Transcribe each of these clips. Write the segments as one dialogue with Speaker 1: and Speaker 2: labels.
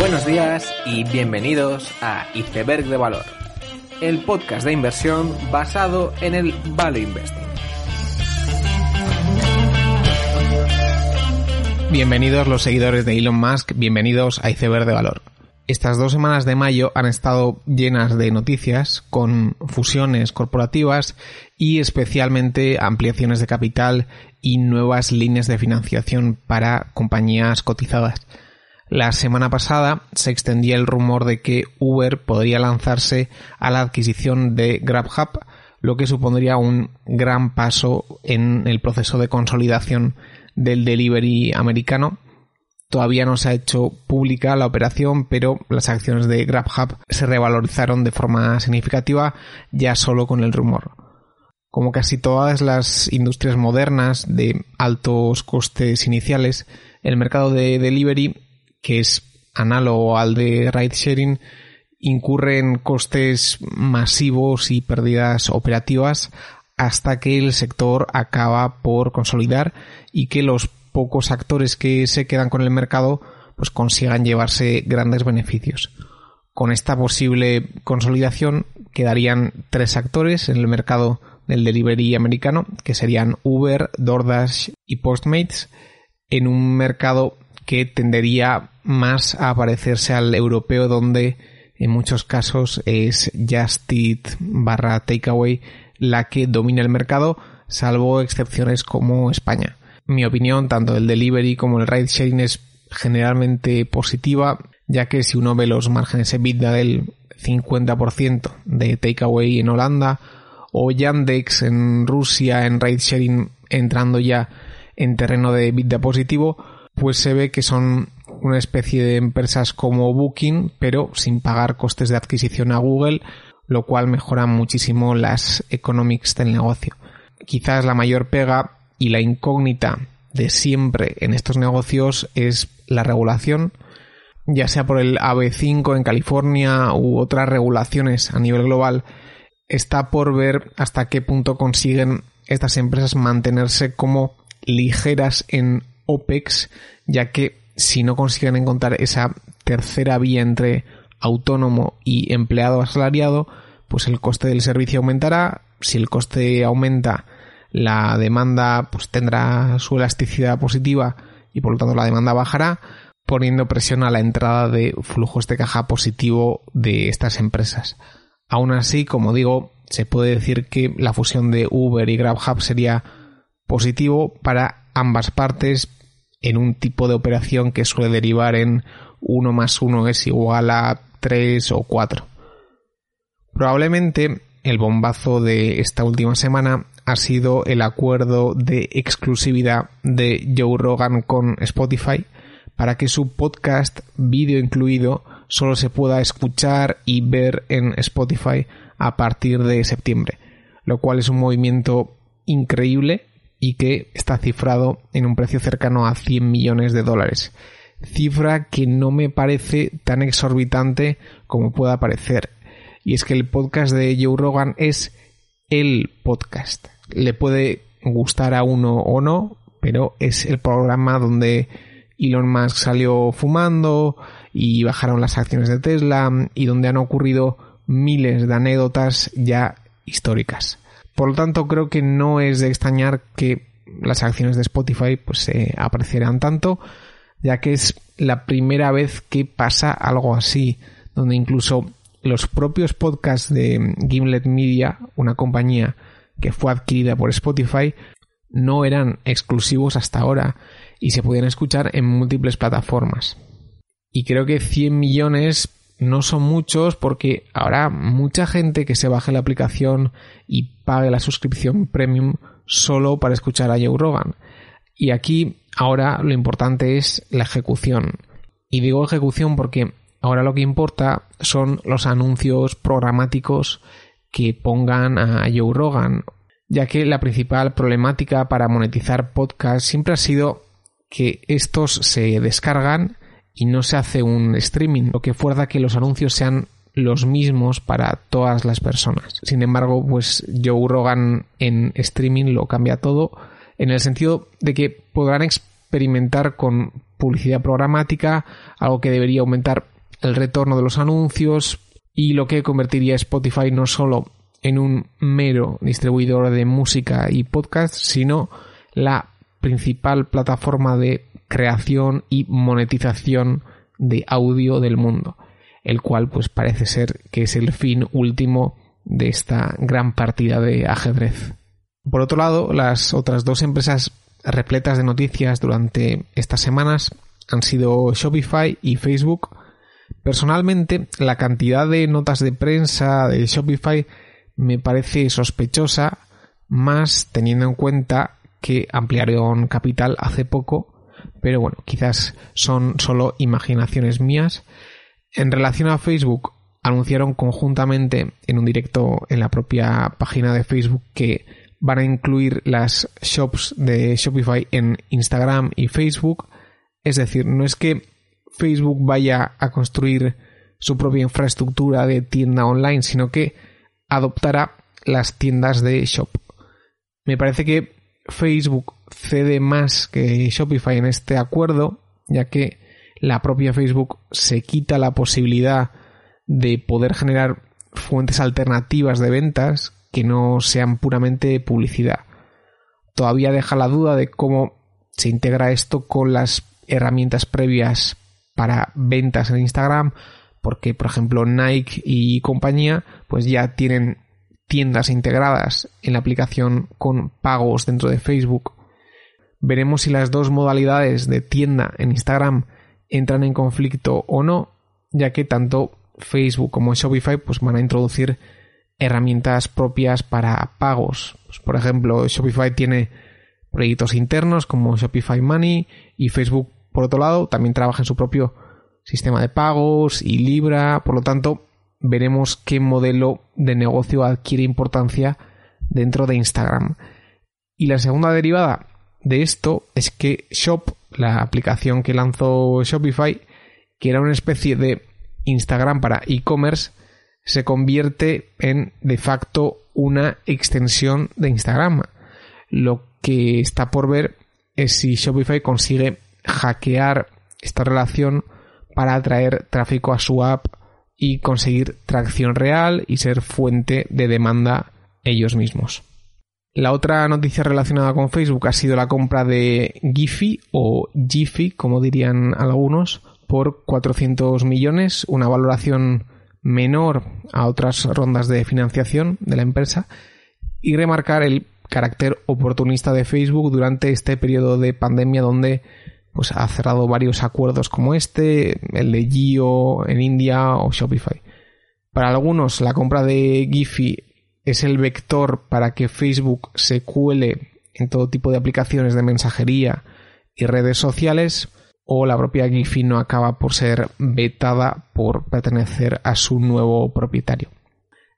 Speaker 1: Buenos días y bienvenidos a Iceberg de Valor, el podcast de inversión basado en el Value Investing.
Speaker 2: Bienvenidos los seguidores de Elon Musk, bienvenidos a Iceberg de Valor. Estas dos semanas de mayo han estado llenas de noticias con fusiones corporativas y especialmente ampliaciones de capital y nuevas líneas de financiación para compañías cotizadas. La semana pasada se extendía el rumor de que Uber podría lanzarse a la adquisición de GrabHub, lo que supondría un gran paso en el proceso de consolidación del delivery americano Todavía no se ha hecho pública la operación, pero las acciones de GrabHub se revalorizaron de forma significativa ya solo con el rumor. Como casi todas las industrias modernas de altos costes iniciales, el mercado de delivery, que es análogo al de ride sharing, incurre costes masivos y pérdidas operativas hasta que el sector acaba por consolidar y que los pocos actores que se quedan con el mercado pues consigan llevarse grandes beneficios. Con esta posible consolidación quedarían tres actores en el mercado del delivery americano, que serían Uber, DoorDash y Postmates, en un mercado que tendería más a parecerse al europeo donde en muchos casos es Just Eat barra Takeaway la que domina el mercado, salvo excepciones como España. Mi opinión, tanto el delivery como el ride sharing es generalmente positiva, ya que si uno ve los márgenes EBITDA del 50% de takeaway en Holanda o Yandex en Rusia en ride sharing entrando ya en terreno de EBITDA positivo, pues se ve que son una especie de empresas como Booking, pero sin pagar costes de adquisición a Google, lo cual mejora muchísimo las economics del negocio. Quizás la mayor pega y la incógnita de siempre en estos negocios es la regulación, ya sea por el AB5 en California u otras regulaciones a nivel global, está por ver hasta qué punto consiguen estas empresas mantenerse como ligeras en OPEX, ya que si no consiguen encontrar esa tercera vía entre autónomo y empleado asalariado, pues el coste del servicio aumentará. Si el coste aumenta, la demanda pues tendrá su elasticidad positiva y por lo tanto la demanda bajará, poniendo presión a la entrada de flujos de caja positivo de estas empresas. Aún así, como digo, se puede decir que la fusión de Uber y GrabHub sería positivo para ambas partes en un tipo de operación que suele derivar en 1 más 1 es igual a 3 o 4. Probablemente el bombazo de esta última semana ha sido el acuerdo de exclusividad de Joe Rogan con Spotify para que su podcast, vídeo incluido, solo se pueda escuchar y ver en Spotify a partir de septiembre, lo cual es un movimiento increíble y que está cifrado en un precio cercano a 100 millones de dólares. Cifra que no me parece tan exorbitante como pueda parecer. Y es que el podcast de Joe Rogan es el podcast. Le puede gustar a uno o no, pero es el programa donde Elon Musk salió fumando y bajaron las acciones de Tesla y donde han ocurrido miles de anécdotas ya históricas. Por lo tanto, creo que no es de extrañar que las acciones de Spotify pues se aparecieran tanto, ya que es la primera vez que pasa algo así, donde incluso los propios podcasts de Gimlet Media, una compañía que fue adquirida por Spotify, no eran exclusivos hasta ahora y se podían escuchar en múltiples plataformas. Y creo que 100 millones no son muchos porque habrá mucha gente que se baje la aplicación y pague la suscripción premium solo para escuchar a Joe Rogan. Y aquí ahora lo importante es la ejecución. Y digo ejecución porque Ahora lo que importa son los anuncios programáticos que pongan a Joe Rogan, ya que la principal problemática para monetizar podcasts siempre ha sido que estos se descargan y no se hace un streaming, lo que fuerza que los anuncios sean los mismos para todas las personas. Sin embargo, pues Joe Rogan en streaming lo cambia todo en el sentido de que podrán experimentar con publicidad programática, algo que debería aumentar el retorno de los anuncios y lo que convertiría Spotify no solo en un mero distribuidor de música y podcast, sino la principal plataforma de creación y monetización de audio del mundo, el cual pues parece ser que es el fin último de esta gran partida de ajedrez. Por otro lado, las otras dos empresas repletas de noticias durante estas semanas han sido Shopify y Facebook. Personalmente, la cantidad de notas de prensa de Shopify me parece sospechosa, más teniendo en cuenta que ampliaron capital hace poco, pero bueno, quizás son solo imaginaciones mías. En relación a Facebook, anunciaron conjuntamente en un directo en la propia página de Facebook que van a incluir las shops de Shopify en Instagram y Facebook. Es decir, no es que Facebook vaya a construir su propia infraestructura de tienda online, sino que adoptará las tiendas de Shop. Me parece que Facebook cede más que Shopify en este acuerdo, ya que la propia Facebook se quita la posibilidad de poder generar fuentes alternativas de ventas que no sean puramente publicidad. Todavía deja la duda de cómo se integra esto con las herramientas previas para ventas en Instagram, porque por ejemplo Nike y compañía pues ya tienen tiendas integradas en la aplicación con pagos dentro de Facebook. Veremos si las dos modalidades de tienda en Instagram entran en conflicto o no, ya que tanto Facebook como Shopify pues van a introducir herramientas propias para pagos. Pues, por ejemplo, Shopify tiene proyectos internos como Shopify Money y Facebook, por otro lado, también trabaja en su propio sistema de pagos y Libra. Por lo tanto, veremos qué modelo de negocio adquiere importancia dentro de Instagram. Y la segunda derivada de esto es que Shop, la aplicación que lanzó Shopify, que era una especie de Instagram para e-commerce, se convierte en de facto una extensión de Instagram. Lo que está por ver es si Shopify consigue hackear esta relación para atraer tráfico a su app y conseguir tracción real y ser fuente de demanda ellos mismos. La otra noticia relacionada con Facebook ha sido la compra de Giphy o Giphy, como dirían algunos, por 400 millones, una valoración menor a otras rondas de financiación de la empresa y remarcar el carácter oportunista de Facebook durante este periodo de pandemia donde pues ha cerrado varios acuerdos como este, el de Gio en India o Shopify. Para algunos la compra de Giphy es el vector para que Facebook se cuele en todo tipo de aplicaciones de mensajería y redes sociales o la propia Giphy no acaba por ser vetada por pertenecer a su nuevo propietario.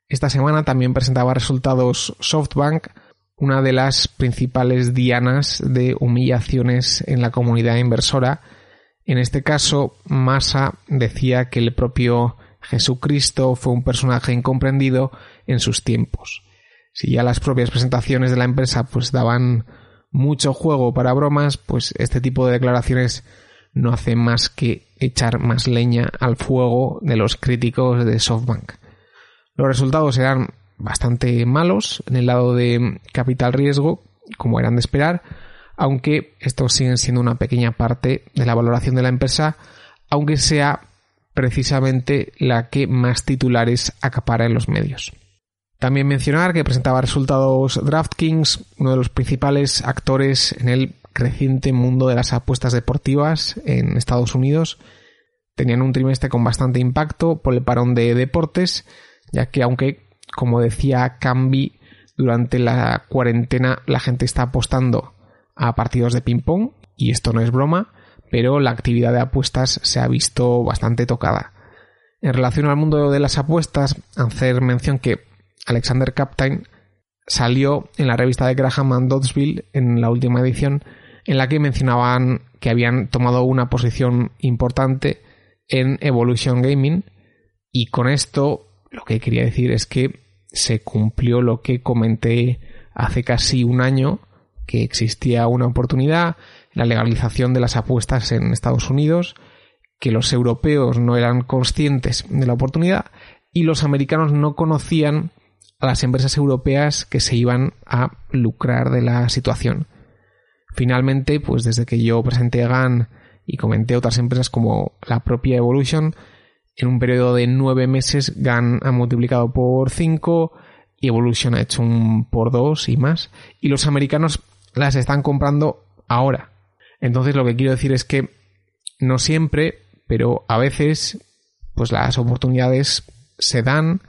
Speaker 2: Esta semana también presentaba resultados SoftBank una de las principales dianas de humillaciones en la comunidad inversora. En este caso, Massa decía que el propio Jesucristo fue un personaje incomprendido en sus tiempos. Si ya las propias presentaciones de la empresa pues daban mucho juego para bromas, pues este tipo de declaraciones no hace más que echar más leña al fuego de los críticos de SoftBank. Los resultados eran bastante malos en el lado de capital riesgo, como eran de esperar, aunque estos siguen siendo una pequeña parte de la valoración de la empresa, aunque sea precisamente la que más titulares acapara en los medios. También mencionar que presentaba resultados DraftKings, uno de los principales actores en el creciente mundo de las apuestas deportivas en Estados Unidos. Tenían un trimestre con bastante impacto por el parón de deportes, ya que aunque como decía Cambi, durante la cuarentena la gente está apostando a partidos de ping-pong, y esto no es broma, pero la actividad de apuestas se ha visto bastante tocada. En relación al mundo de las apuestas, hacer mención que Alexander Captain salió en la revista de Graham and Doddsville en la última edición en la que mencionaban que habían tomado una posición importante en Evolution Gaming y con esto lo que quería decir es que se cumplió lo que comenté hace casi un año, que existía una oportunidad, la legalización de las apuestas en Estados Unidos, que los europeos no eran conscientes de la oportunidad y los americanos no conocían a las empresas europeas que se iban a lucrar de la situación. Finalmente, pues desde que yo presenté GAN y comenté otras empresas como la propia Evolution, en un periodo de nueve meses GAN ha multiplicado por cinco y Evolution ha hecho un por dos y más. Y los americanos las están comprando ahora. Entonces lo que quiero decir es que no siempre, pero a veces, pues las oportunidades se dan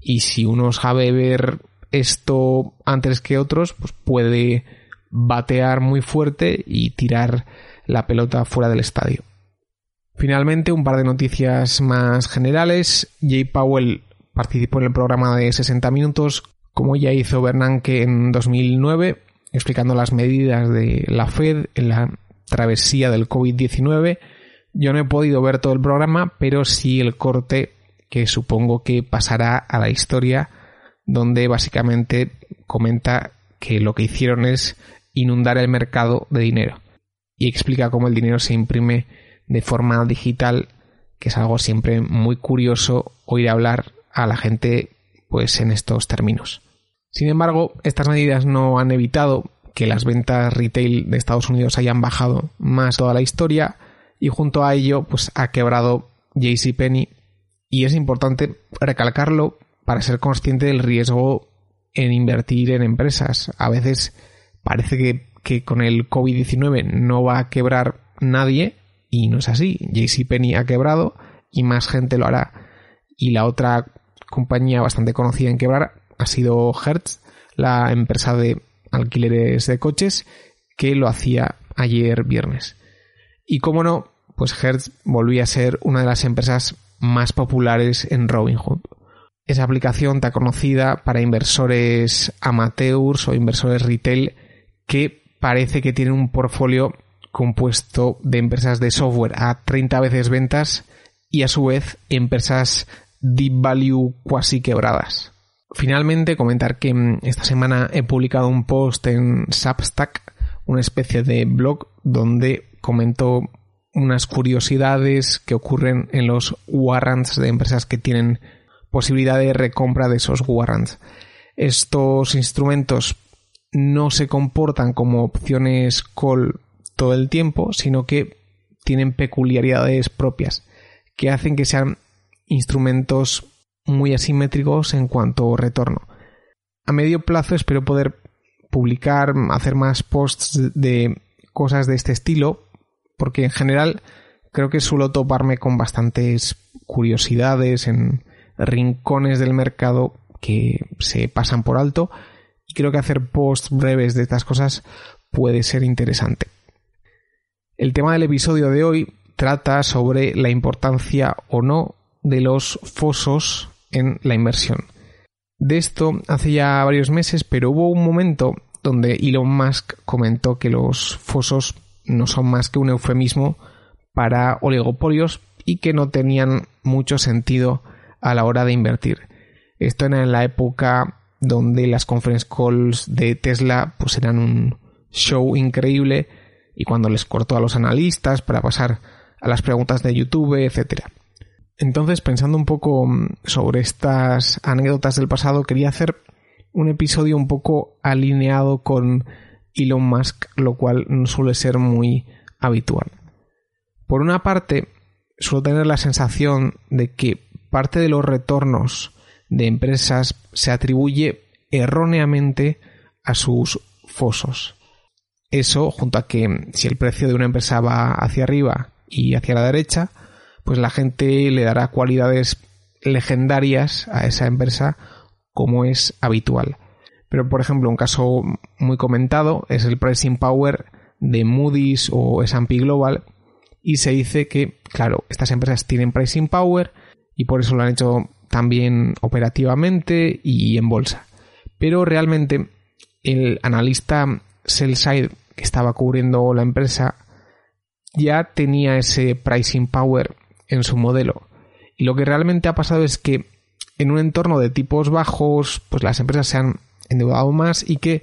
Speaker 2: y si uno sabe ver esto antes que otros, pues puede batear muy fuerte y tirar la pelota fuera del estadio. Finalmente, un par de noticias más generales. Jay Powell participó en el programa de 60 minutos, como ya hizo Bernanke en 2009, explicando las medidas de la Fed en la travesía del COVID-19. Yo no he podido ver todo el programa, pero sí el corte que supongo que pasará a la historia, donde básicamente comenta que lo que hicieron es inundar el mercado de dinero y explica cómo el dinero se imprime de forma digital, que es algo siempre muy curioso oír hablar a la gente pues en estos términos. Sin embargo, estas medidas no han evitado que las ventas retail de Estados Unidos hayan bajado más toda la historia y junto a ello pues ha quebrado JCPenney y es importante recalcarlo para ser consciente del riesgo en invertir en empresas. A veces parece que, que con el COVID-19 no va a quebrar nadie y no es así. JCPenney ha quebrado y más gente lo hará. Y la otra compañía bastante conocida en quebrar ha sido Hertz, la empresa de alquileres de coches, que lo hacía ayer viernes. Y como no, pues Hertz volvía a ser una de las empresas más populares en Robinhood. Esa aplicación tan conocida para inversores amateurs o inversores retail que parece que tiene un portfolio compuesto de empresas de software a 30 veces ventas y a su vez empresas deep value cuasi quebradas. Finalmente, comentar que mm, esta semana he publicado un post en Substack, una especie de blog donde comento unas curiosidades que ocurren en los warrants de empresas que tienen posibilidad de recompra de esos warrants. Estos instrumentos no se comportan como opciones call todo el tiempo, sino que tienen peculiaridades propias que hacen que sean instrumentos muy asimétricos en cuanto a retorno. A medio plazo espero poder publicar, hacer más posts de cosas de este estilo, porque en general creo que suelo toparme con bastantes curiosidades en rincones del mercado que se pasan por alto y creo que hacer posts breves de estas cosas puede ser interesante. El tema del episodio de hoy trata sobre la importancia o no de los fosos en la inversión. De esto hace ya varios meses, pero hubo un momento donde Elon Musk comentó que los fosos no son más que un eufemismo para oligopolios y que no tenían mucho sentido a la hora de invertir. Esto era en la época donde las conference calls de Tesla pues eran un show increíble y cuando les cortó a los analistas para pasar a las preguntas de YouTube, etcétera. Entonces, pensando un poco mm, sobre estas anécdotas del pasado, quería hacer un episodio un poco alineado con Elon Musk, lo cual no suele ser muy habitual. Por una parte, suelo tener la sensación de que parte de los retornos de empresas se atribuye erróneamente a sus fosos. Eso, junto a que si el precio de una empresa va hacia arriba y hacia la derecha, pues la gente le dará cualidades legendarias a esa empresa como es habitual. Pero por ejemplo, un caso muy comentado es el pricing power de Moody's o S&P Global y se dice que, claro, estas empresas tienen pricing power y por eso lo han hecho también operativamente y en bolsa. Pero realmente el analista sell side que estaba cubriendo la empresa ya tenía ese pricing power en su modelo. Y lo que realmente ha pasado es que en un entorno de tipos bajos, pues las empresas se han endeudado más y que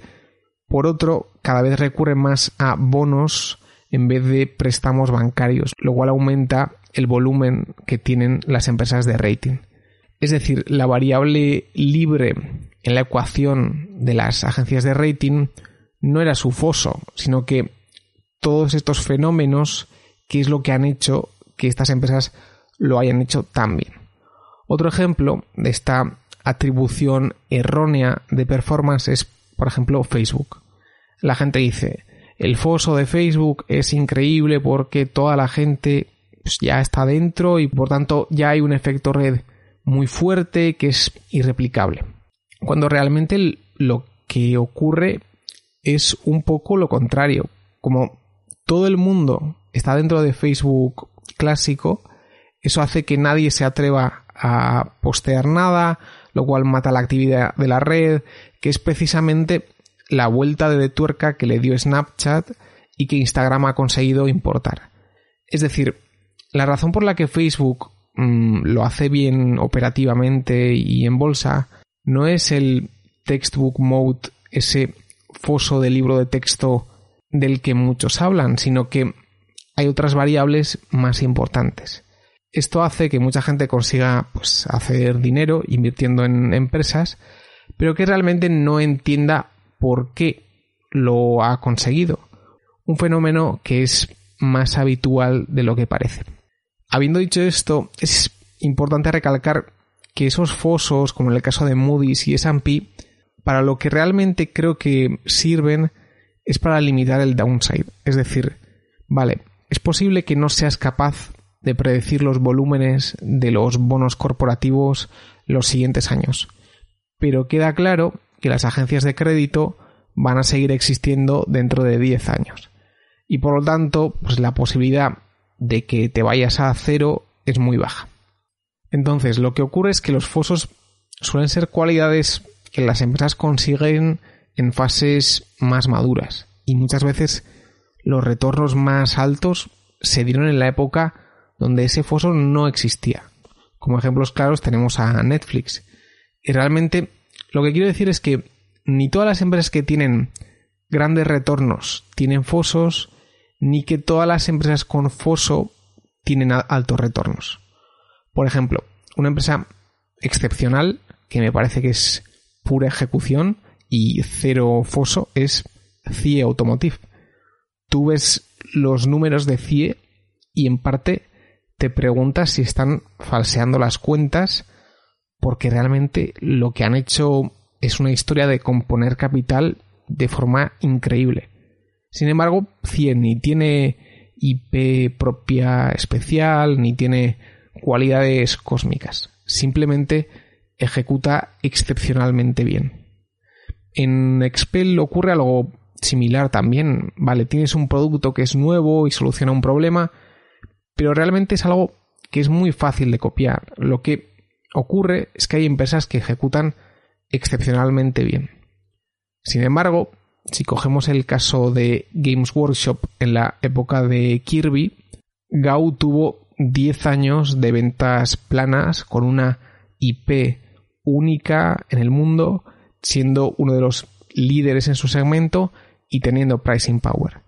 Speaker 2: Por otro, cada vez recurren más a bonos en vez de préstamos bancarios, lo cual aumenta el volumen que tienen las empresas de rating. Es decir, la variable libre en la ecuación de las agencias de rating no era su foso, sino que todos estos fenómenos, que es lo que han hecho que estas empresas lo hayan hecho tan bien. Otro ejemplo de esta atribución errónea de performance es, por ejemplo, Facebook. La gente dice, el foso de Facebook es increíble porque toda la gente pues, ya está dentro y por tanto ya hay un efecto red muy fuerte que es irreplicable. Cuando realmente lo que ocurre es un poco lo contrario. Como todo el mundo está dentro de Facebook clásico, eso hace que nadie se atreva a postear nada, lo cual mata la actividad de la red, que es precisamente la vuelta de tuerca que le dio Snapchat y que Instagram ha conseguido importar. Es decir, la razón por la que Facebook mm, lo hace bien operativamente y en bolsa no es el textbook mode, ese foso de libro de texto del que muchos hablan, sino que hay otras variables más importantes. Esto hace que mucha gente consiga pues, hacer dinero invirtiendo en empresas, pero que realmente no entienda por qué lo ha conseguido. Un fenómeno que es más habitual de lo que parece. Habiendo dicho esto, es importante recalcar que esos fosos, como en el caso de Moody's y S&P, para lo que realmente creo que sirven es para limitar el downside. Es decir, vale, es posible que no seas capaz de predecir los volúmenes de los bonos corporativos los siguientes años. Pero queda claro que las agencias de crédito van a seguir existiendo dentro de 10 años. Y por lo tanto, pues la posibilidad de que te vayas a cero es muy baja. Entonces, lo que ocurre es que los fosos suelen ser cualidades que las empresas consiguen en fases más maduras. Y muchas veces los retornos más altos se dieron en la época donde ese foso no existía. Como ejemplos claros tenemos a Netflix. Y realmente lo que quiero decir es que ni todas las empresas que tienen grandes retornos tienen fosos, ni que todas las empresas con foso tienen altos retornos. Por ejemplo, una empresa excepcional, que me parece que es pura ejecución y cero foso, es CIE Automotive. Tú ves los números de CIE y en parte te preguntas si están falseando las cuentas porque realmente lo que han hecho es una historia de componer capital de forma increíble. Sin embargo, CIE ni tiene IP propia especial, ni tiene cualidades cósmicas. Simplemente ejecuta excepcionalmente bien. En Expel ocurre algo similar también. Vale, tienes un producto que es nuevo y soluciona un problema, pero realmente es algo que es muy fácil de copiar. Lo que ocurre es que hay empresas que ejecutan excepcionalmente bien. Sin embargo, si cogemos el caso de Games Workshop en la época de Kirby, Gau tuvo 10 años de ventas planas con una IP única en el mundo, siendo uno de los líderes en su segmento y teniendo pricing power.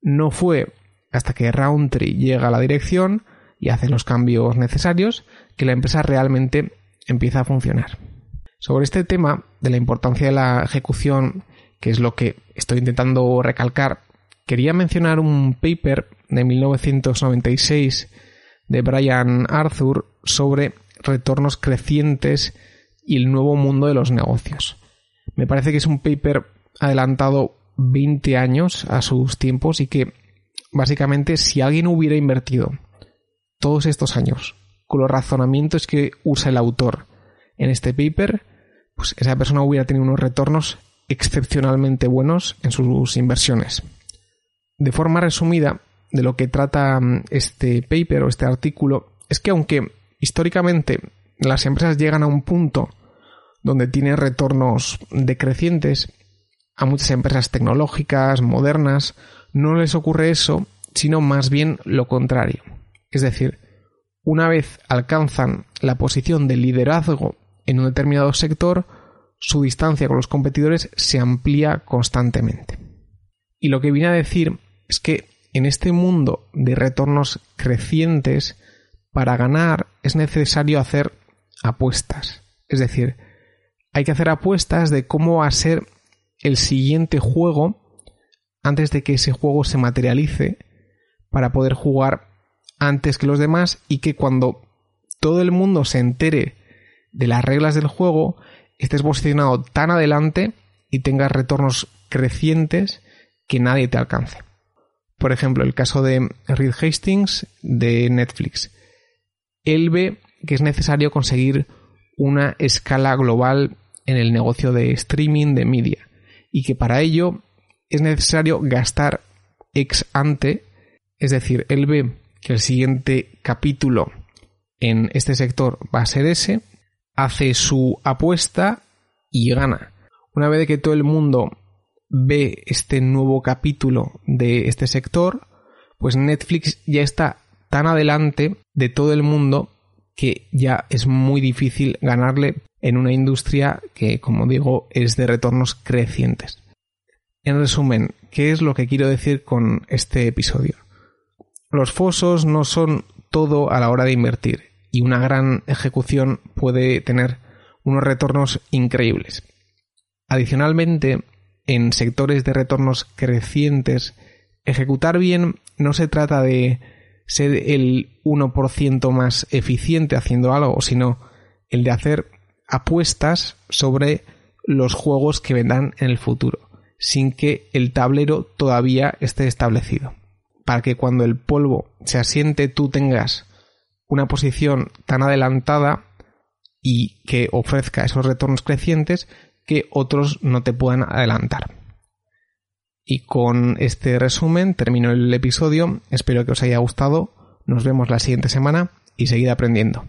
Speaker 2: No fue hasta que Roundtree llega a la dirección y hace los cambios necesarios que la empresa realmente empieza a funcionar. Sobre este tema de la importancia de la ejecución, que es lo que estoy intentando recalcar, quería mencionar un paper de 1996 de Brian Arthur sobre retornos crecientes y el nuevo mundo de los negocios. Me parece que es un paper adelantado 20 años a sus tiempos y que básicamente si alguien hubiera invertido todos estos años con los razonamientos que usa el autor en este paper, pues esa persona hubiera tenido unos retornos excepcionalmente buenos en sus inversiones. De forma resumida, de lo que trata mm, este paper o este artículo es que aunque históricamente las empresas llegan a un punto donde tienen retornos decrecientes, a muchas empresas tecnológicas, modernas, no les ocurre eso, sino más bien lo contrario. Es decir, una vez alcanzan la posición de liderazgo en un determinado sector, su distancia con los competidores se amplía constantemente. Y lo que viene a decir es que en este mundo de retornos crecientes, para ganar es necesario hacer apuestas. Es decir, hay que hacer apuestas de cómo va a ser el siguiente juego antes de que ese juego se materialice para poder jugar antes que los demás y que cuando todo el mundo se entere de las reglas del juego estés posicionado tan adelante y tengas retornos crecientes que nadie te alcance. Por ejemplo, el caso de Reed Hastings de Netflix. Él ve que es necesario conseguir una escala global en el negocio de streaming de media y que para ello es necesario gastar ex ante, es decir, él ve que el siguiente capítulo en este sector va a ser ese, hace su apuesta y gana. Una vez que todo el mundo ve este nuevo capítulo de este sector, pues Netflix ya está tan adelante de todo el mundo que ya es muy difícil ganarle en una industria que, como digo, es de retornos crecientes. En resumen, ¿qué es lo que quiero decir con este episodio? Los fosos no son todo a la hora de invertir y una gran ejecución puede tener unos retornos increíbles. Adicionalmente, en sectores de retornos crecientes, ejecutar bien no se trata de ser el 1% más eficiente haciendo algo, sino el de hacer apuestas sobre los juegos que vendrán en el futuro, sin que el tablero todavía esté establecido. Para que cuando el polvo se asiente tú tengas una posición tan adelantada y que ofrezca esos retornos crecientes que otros no te puedan adelantar. Y con este resumen termino el episodio. Espero que os haya gustado. Nos vemos la siguiente semana y seguid aprendiendo.